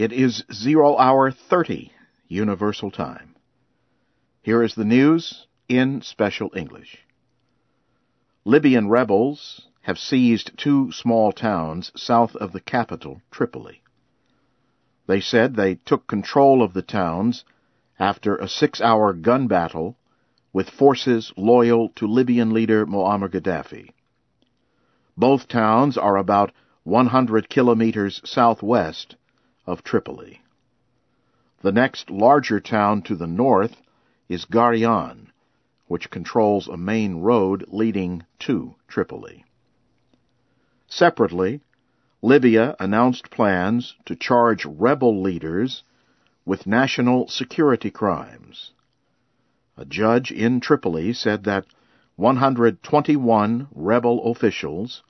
It is zero hour 30 Universal Time. Here is the news in special English. Libyan rebels have seized two small towns south of the capital, Tripoli. They said they took control of the towns after a six hour gun battle with forces loyal to Libyan leader Muammar Gaddafi. Both towns are about 100 kilometers southwest of Tripoli. The next larger town to the north is Gharian, which controls a main road leading to Tripoli. Separately, Libya announced plans to charge rebel leaders with national security crimes. A judge in Tripoli said that 121 rebel officials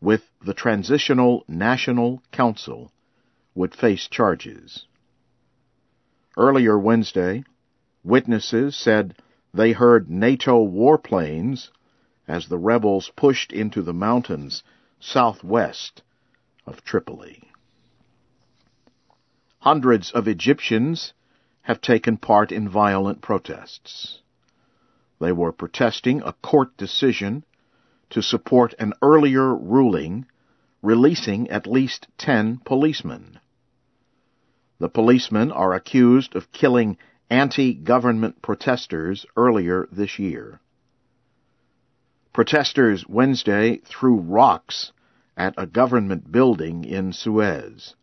with the Transitional National Council would face charges. Earlier Wednesday, witnesses said they heard NATO warplanes as the rebels pushed into the mountains southwest of Tripoli. Hundreds of Egyptians have taken part in violent protests. They were protesting a court decision to support an earlier ruling releasing at least ten policemen. The policemen are accused of killing anti-government protesters earlier this year. Protesters Wednesday threw rocks at a government building in Suez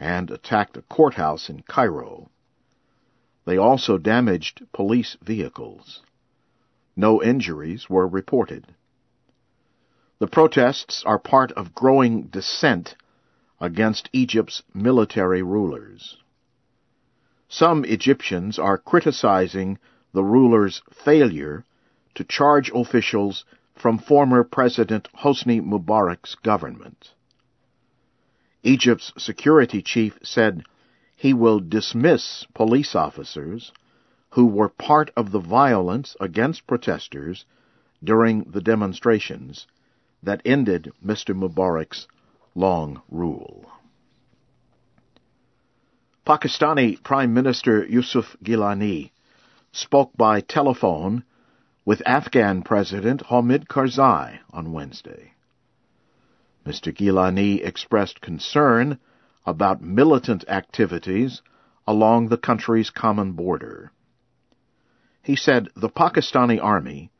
and attacked a courthouse in Cairo. They also damaged police vehicles. No injuries were reported. The protests are part of growing dissent against Egypt's military rulers. Some Egyptians are criticizing the ruler's failure to charge officials from former President Hosni Mubarak's government. Egypt's security chief said he will dismiss police officers who were part of the violence against protesters during the demonstrations that ended Mr. Mubarak's long rule. Pakistani Prime Minister Yusuf Gilani spoke by telephone with Afghan President Hamid Karzai on Wednesday. Mr. Gilani expressed concern about militant activities along the country's common border. He said the Pakistani army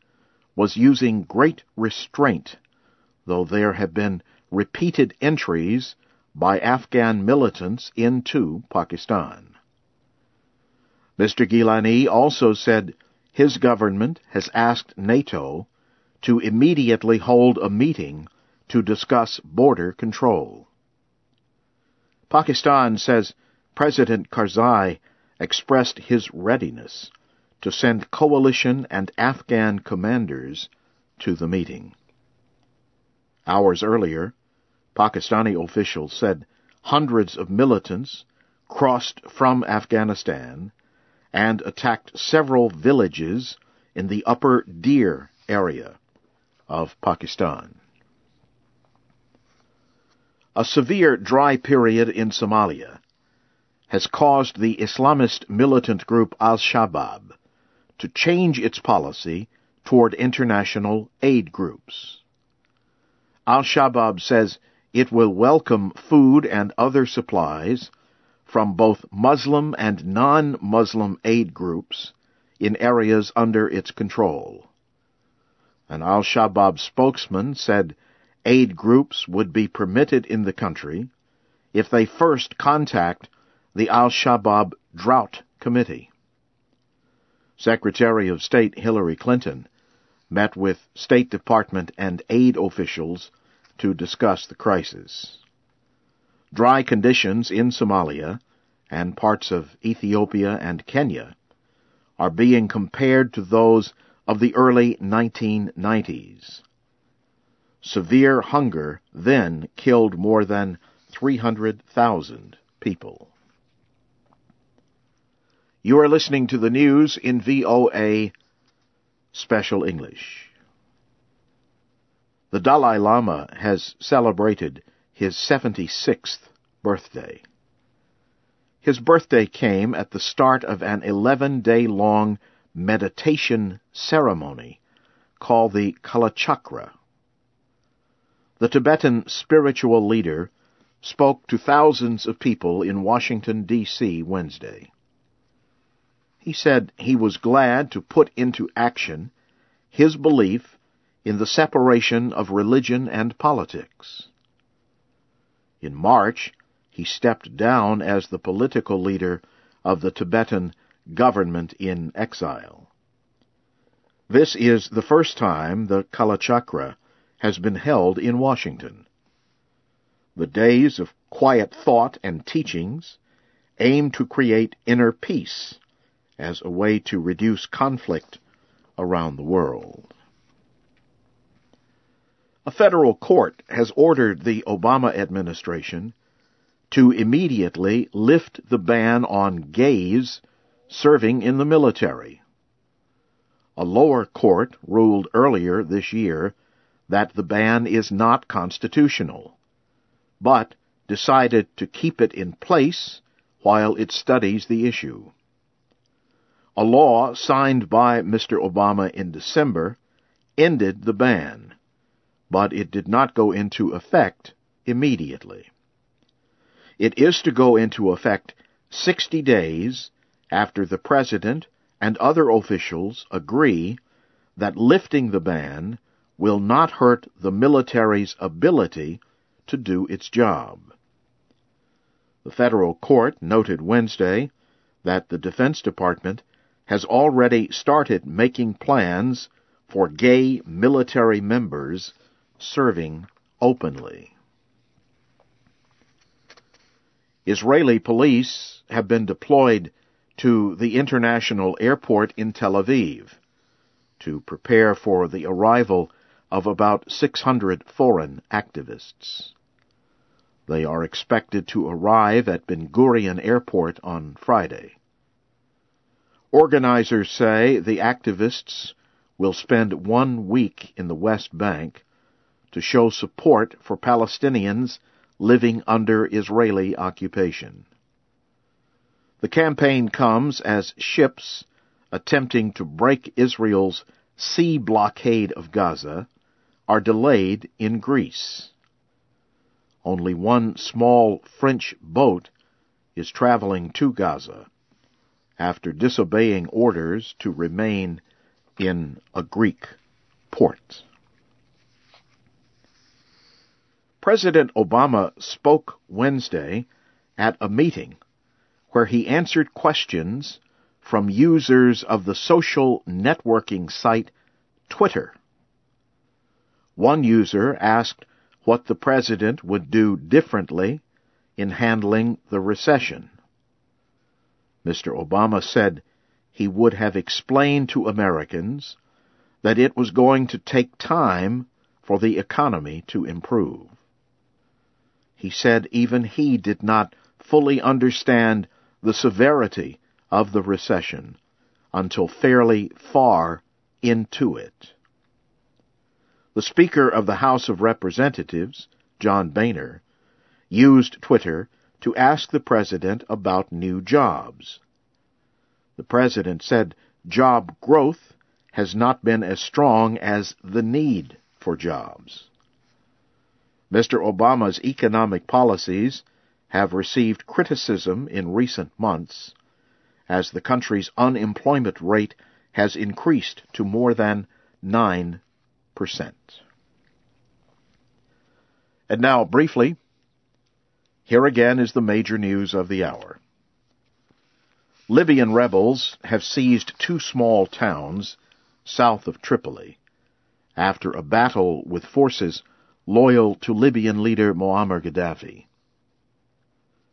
was using great restraint though there have been repeated entries by Afghan militants into Pakistan. Mr. Gilani also said his government has asked NATO to immediately hold a meeting to discuss border control. Pakistan says President Karzai expressed his readiness to send coalition and Afghan commanders to the meeting. Hours earlier, Pakistani officials said hundreds of militants crossed from Afghanistan and attacked several villages in the upper Dir area of Pakistan. A severe dry period in Somalia has caused the Islamist militant group Al-Shabaab to change its policy toward international aid groups. Al-Shabaab says it will welcome food and other supplies from both Muslim and non-Muslim aid groups in areas under its control. An Al-Shabaab spokesman said aid groups would be permitted in the country if they first contact the Al-Shabaab Drought Committee. Secretary of State Hillary Clinton met with State Department and aid officials to discuss the crisis. Dry conditions in Somalia and parts of Ethiopia and Kenya are being compared to those of the early 1990s. Severe hunger then killed more than 300,000 people. You are listening to the news in VOA Special English. The Dalai Lama has celebrated his 76th birthday. His birthday came at the start of an 11-day-long meditation ceremony called the Kalachakra. The Tibetan spiritual leader spoke to thousands of people in Washington, D.C. Wednesday. He said he was glad to put into action his belief in the separation of religion and politics. In March, he stepped down as the political leader of the Tibetan government in exile. This is the first time the Kalachakra has been held in Washington. The days of quiet thought and teachings aim to create inner peace as a way to reduce conflict around the world. A federal court has ordered the Obama administration to immediately lift the ban on gays serving in the military. A lower court ruled earlier this year that the ban is not constitutional, but decided to keep it in place while it studies the issue. A law signed by Mr. Obama in December ended the ban, but it did not go into effect immediately. It is to go into effect 60 days after the President and other officials agree that lifting the ban will not hurt the military's ability to do its job. The federal court noted Wednesday that the Defense Department has already started making plans for gay military members serving openly. Israeli police have been deployed to the international airport in Tel Aviv to prepare for the arrival of about 600 foreign activists. They are expected to arrive at Ben Gurion Airport on Friday. Organizers say the activists will spend one week in the West Bank to show support for Palestinians living under Israeli occupation. The campaign comes as ships attempting to break Israel's sea blockade of Gaza are delayed in Greece. Only one small French boat is traveling to Gaza after disobeying orders to remain in a Greek port. President Obama spoke Wednesday at a meeting where he answered questions from users of the social networking site Twitter. One user asked what the president would do differently in handling the recession. Mr. Obama said he would have explained to Americans that it was going to take time for the economy to improve. He said even he did not fully understand the severity of the recession until fairly far into it. The Speaker of the House of Representatives, John Boehner, used Twitter to ask the President about new jobs. The President said job growth has not been as strong as the need for jobs. Mr. Obama's economic policies have received criticism in recent months as the country's unemployment rate has increased to more than 9%. And now, briefly, here again is the major news of the hour. Libyan rebels have seized two small towns south of Tripoli after a battle with forces loyal to Libyan leader Muammar Gaddafi.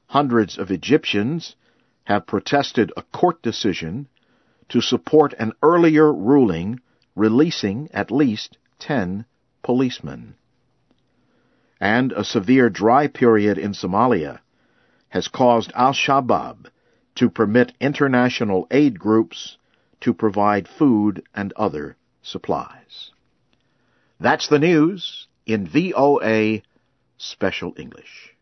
Hundreds of Egyptians have protested a court decision to support an earlier ruling releasing at least ten policemen. And a severe dry period in Somalia has caused al-Shabaab to permit international aid groups to provide food and other supplies. That's the news in VOA Special English.